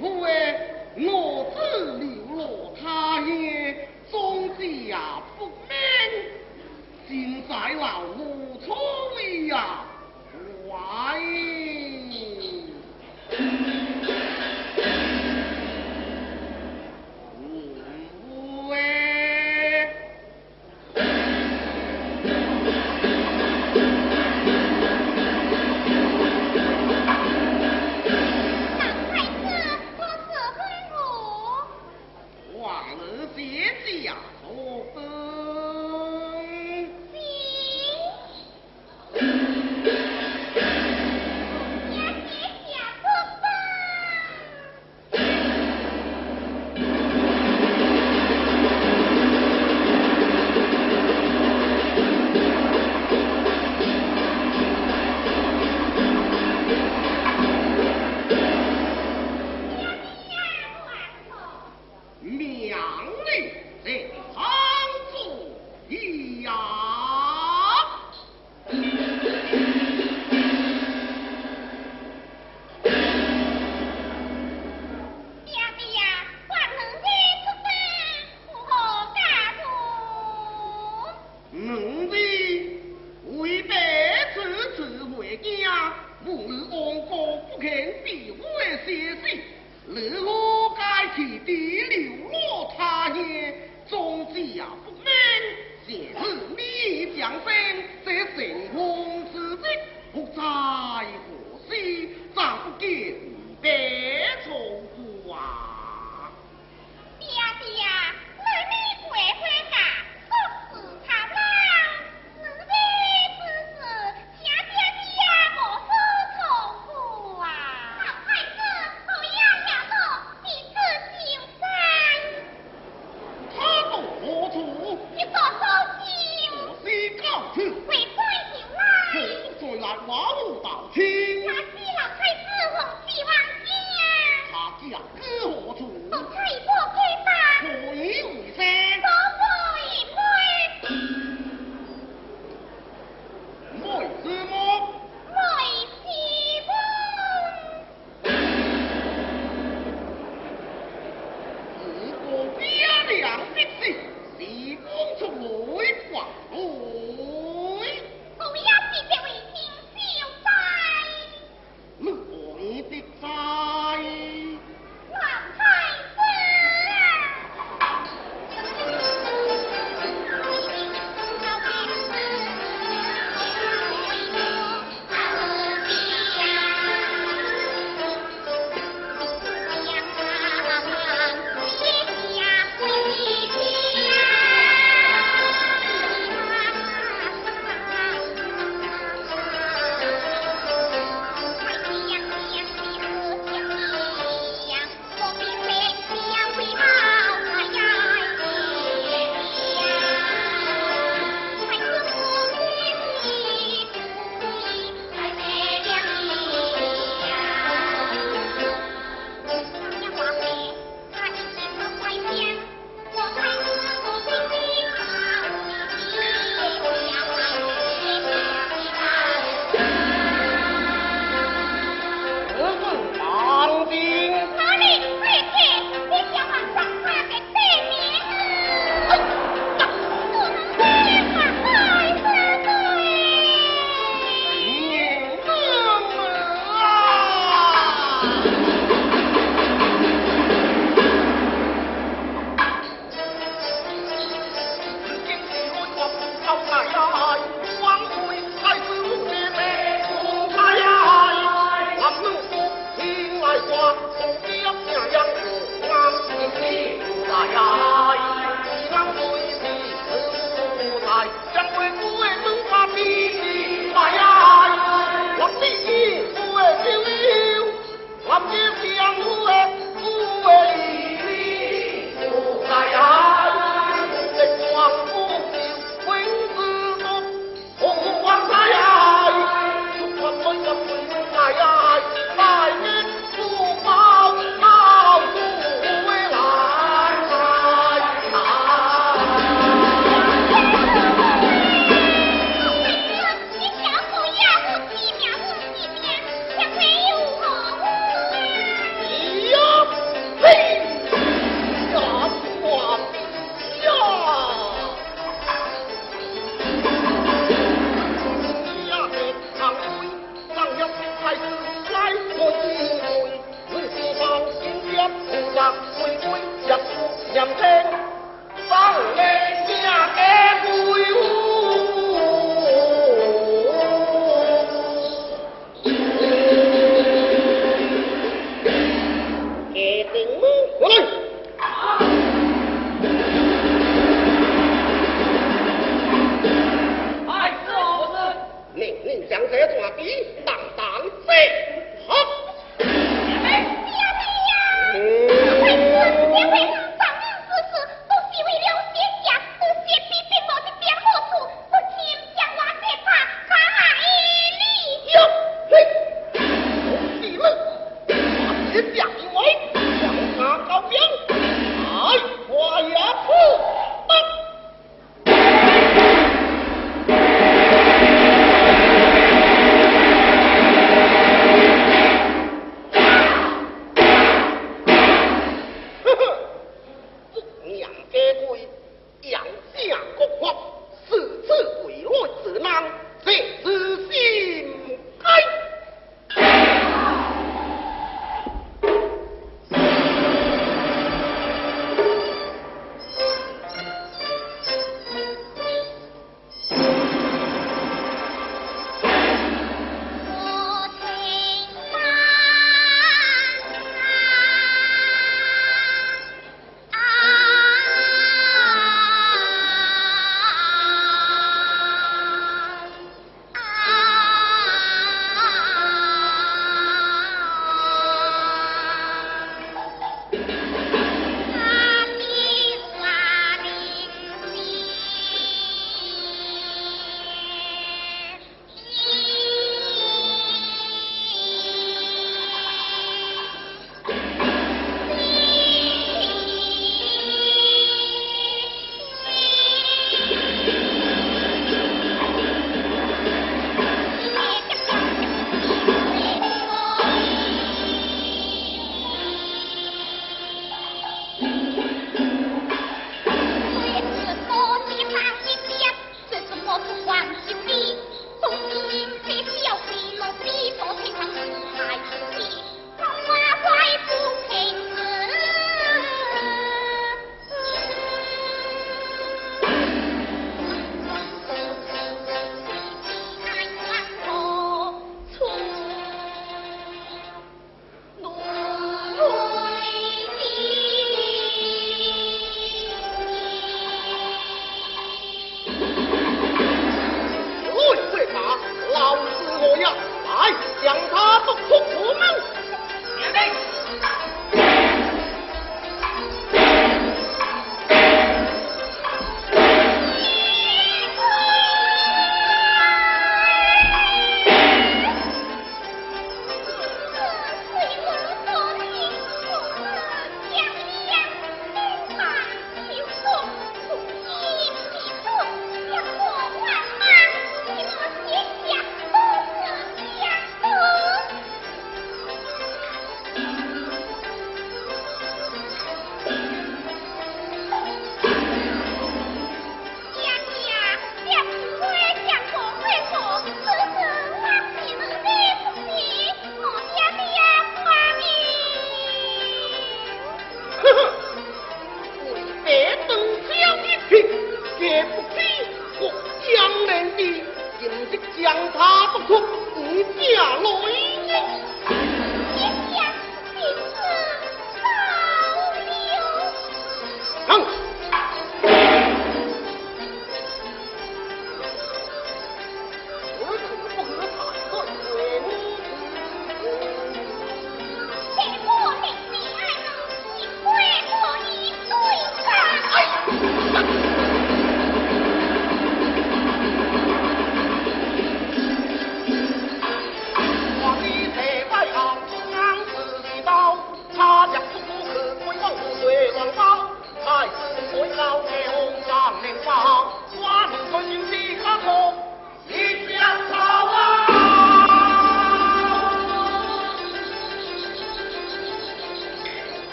父哎，我自流落他乡，终日也不眠，尽在劳碌。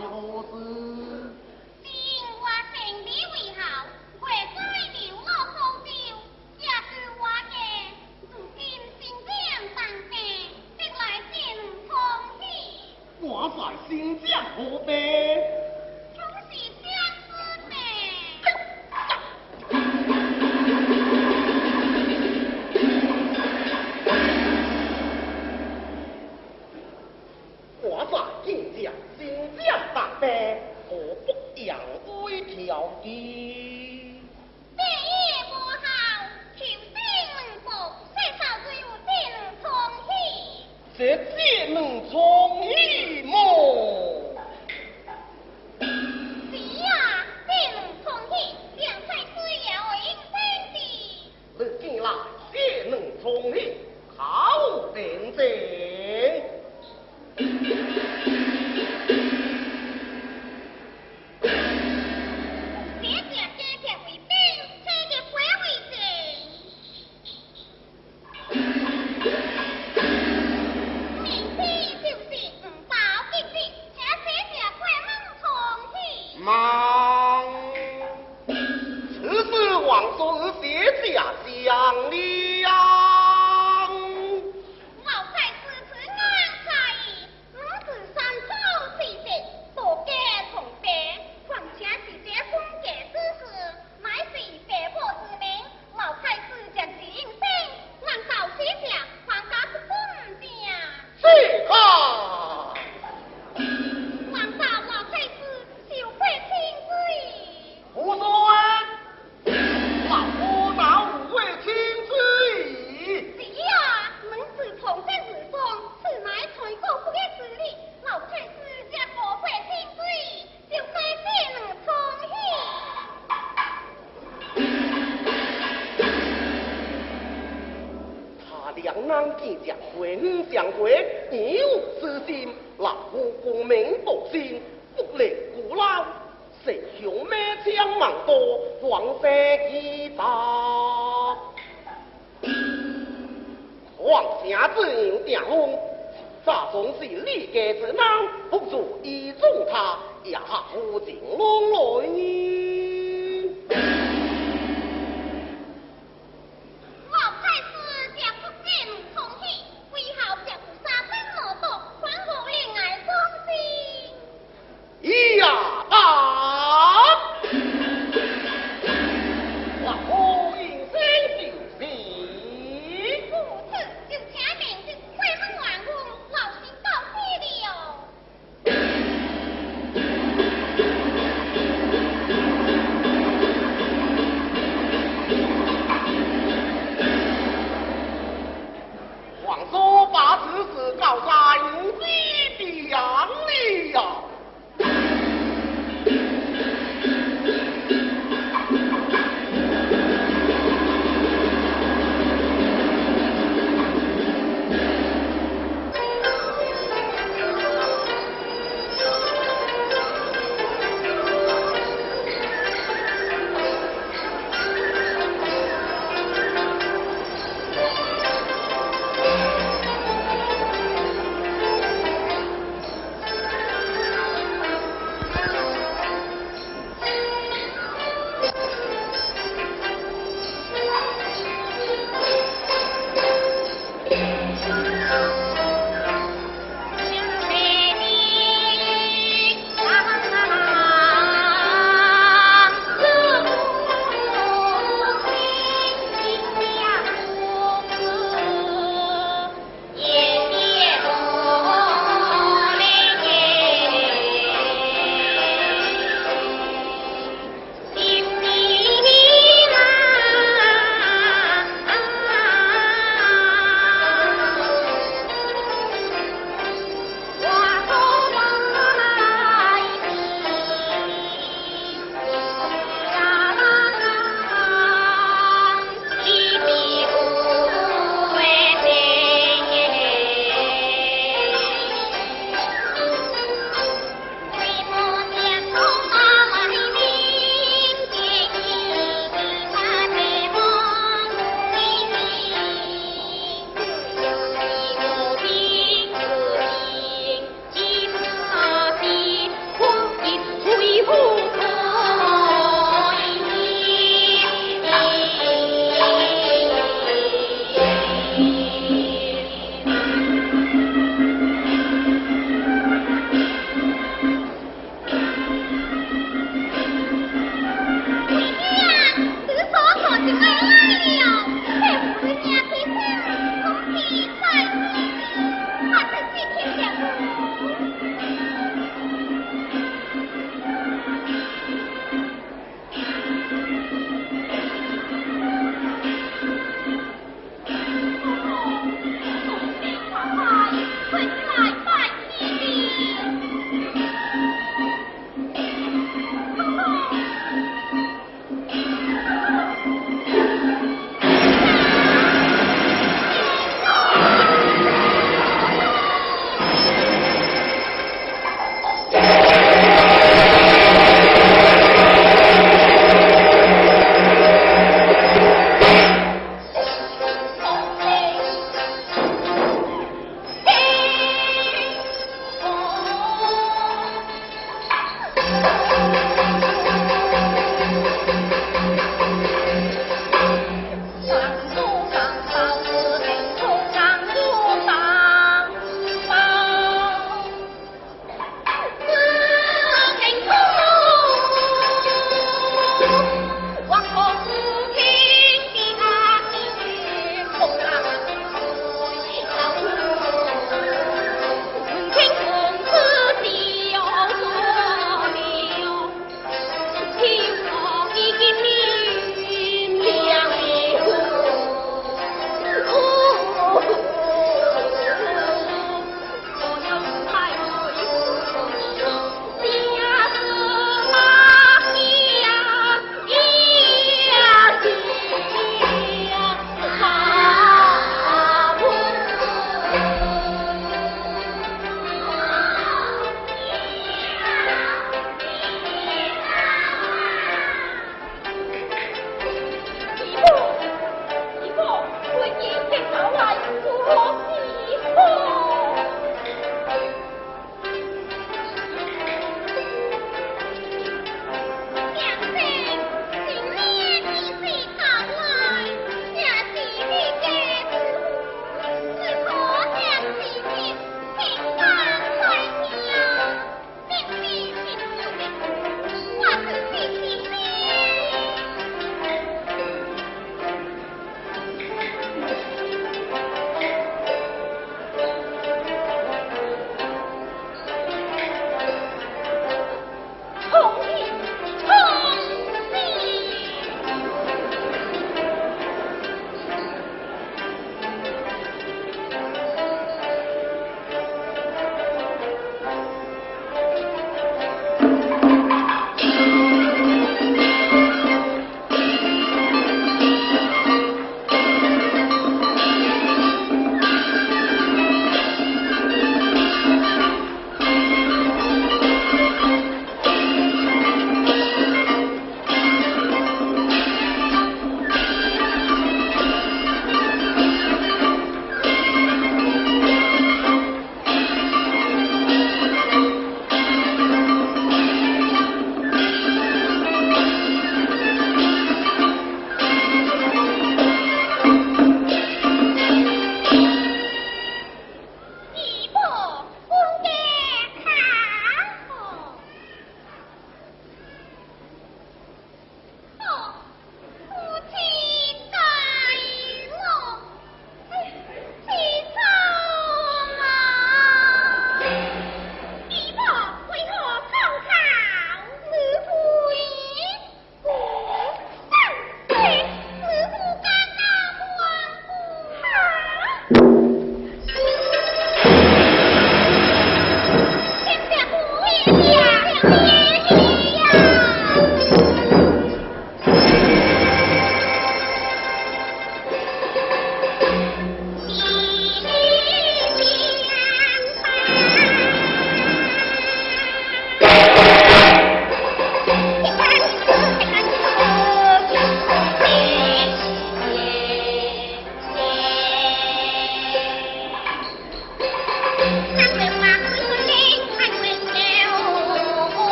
解放す。两人见着回忆想回忆无私心老夫功名不幸福利古老谁兄满腔万多黄色吉他王家自营店翁咋总是你家之人不助一中他也无尽枉来。